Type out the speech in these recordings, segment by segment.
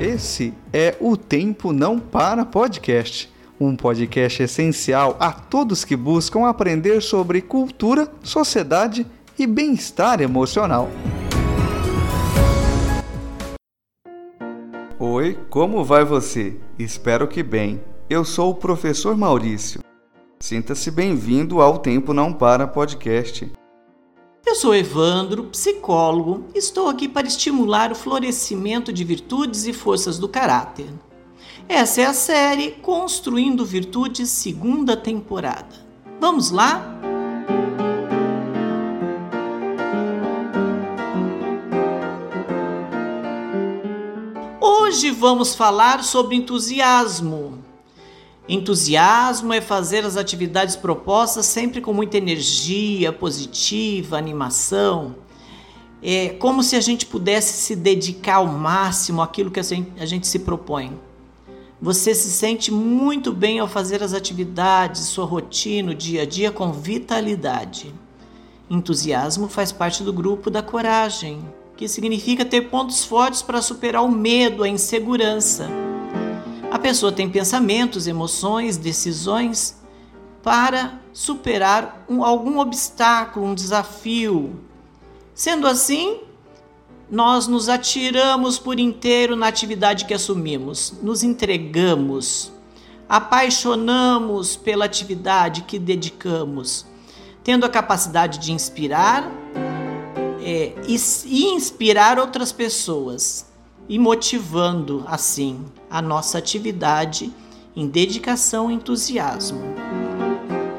Esse é o Tempo Não Para Podcast, um podcast essencial a todos que buscam aprender sobre cultura, sociedade e bem-estar emocional. Oi, como vai você? Espero que bem. Eu sou o professor Maurício. Sinta-se bem-vindo ao Tempo Não Para Podcast. Eu sou Evandro, psicólogo, estou aqui para estimular o florescimento de virtudes e forças do caráter. Essa é a série Construindo Virtudes, segunda temporada. Vamos lá? Hoje vamos falar sobre entusiasmo. Entusiasmo é fazer as atividades propostas sempre com muita energia positiva, animação. É como se a gente pudesse se dedicar ao máximo àquilo que a gente se propõe. Você se sente muito bem ao fazer as atividades, sua rotina, o dia a dia com vitalidade. Entusiasmo faz parte do grupo da coragem, que significa ter pontos fortes para superar o medo, a insegurança. A pessoa tem pensamentos, emoções, decisões para superar um, algum obstáculo, um desafio. Sendo assim, nós nos atiramos por inteiro na atividade que assumimos, nos entregamos, apaixonamos pela atividade que dedicamos, tendo a capacidade de inspirar é, e, e inspirar outras pessoas e motivando assim a nossa atividade em dedicação e entusiasmo.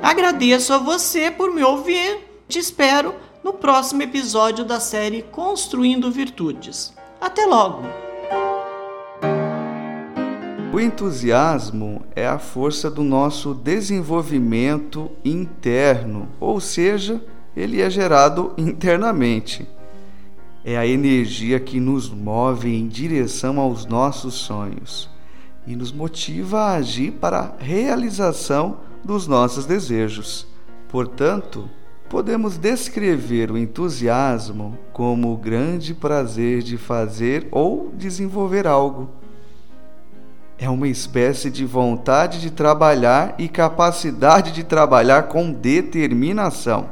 Agradeço a você por me ouvir. Te espero no próximo episódio da série Construindo Virtudes. Até logo! O entusiasmo é a força do nosso desenvolvimento interno, ou seja, ele é gerado internamente é a energia que nos move em direção aos nossos sonhos e nos motiva a agir para a realização dos nossos desejos. Portanto, podemos descrever o entusiasmo como o grande prazer de fazer ou desenvolver algo. É uma espécie de vontade de trabalhar e capacidade de trabalhar com determinação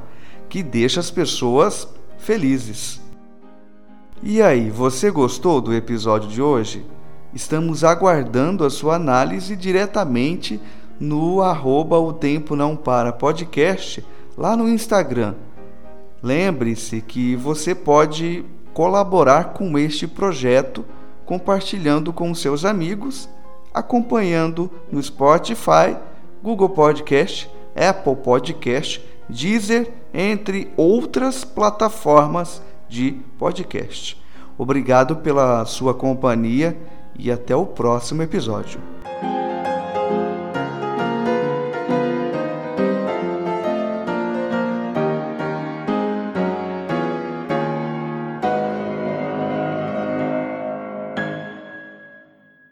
que deixa as pessoas felizes. E aí, você gostou do episódio de hoje? Estamos aguardando a sua análise diretamente no arroba o tempo não para podcast lá no Instagram. Lembre-se que você pode colaborar com este projeto compartilhando com seus amigos, acompanhando no Spotify, Google Podcast, Apple Podcast, Deezer, entre outras plataformas de podcast. Obrigado pela sua companhia e até o próximo episódio.